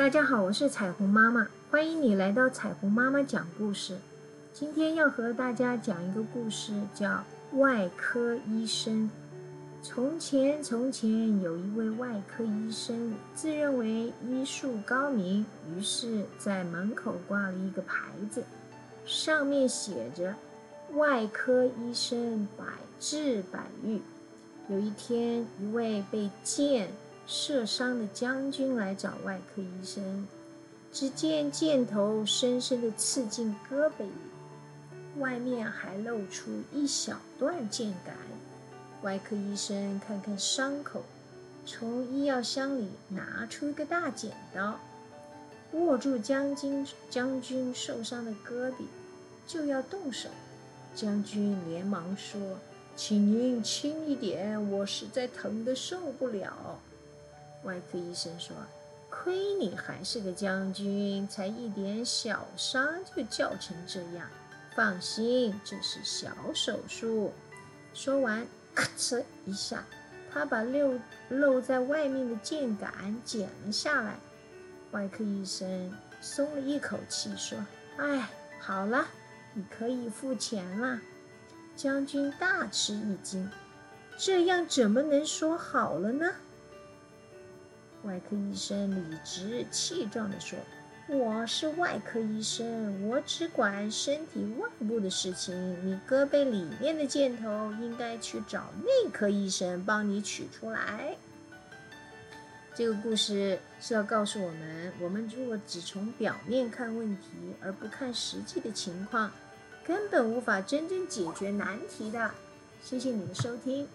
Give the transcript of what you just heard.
大家好，我是彩虹妈妈，欢迎你来到彩虹妈妈讲故事。今天要和大家讲一个故事，叫《外科医生》。从前，从前有一位外科医生，自认为医术高明，于是，在门口挂了一个牌子，上面写着“外科医生百治百愈”。有一天，一位被箭射伤的将军来找外科医生，只见箭头深深地刺进胳膊里，外面还露出一小段箭杆。外科医生看看伤口，从医药箱里拿出一个大剪刀，握住将军将军受伤的胳膊，就要动手。将军连忙说：“请您轻一点，我实在疼得受不了。”外科医生说：“亏你还是个将军，才一点小伤就叫成这样。放心，这是小手术。”说完，咔哧一下，他把露露在外面的箭杆剪了下来。外科医生松了一口气，说：“哎，好了，你可以付钱了。”将军大吃一惊：“这样怎么能说好了呢？”外科医生理直气壮地说：“我是外科医生，我只管身体外部的事情。你胳膊里面的箭头，应该去找内科医生帮你取出来。”这个故事是要告诉我们：我们如果只从表面看问题，而不看实际的情况，根本无法真正解决难题的。谢谢你的收听。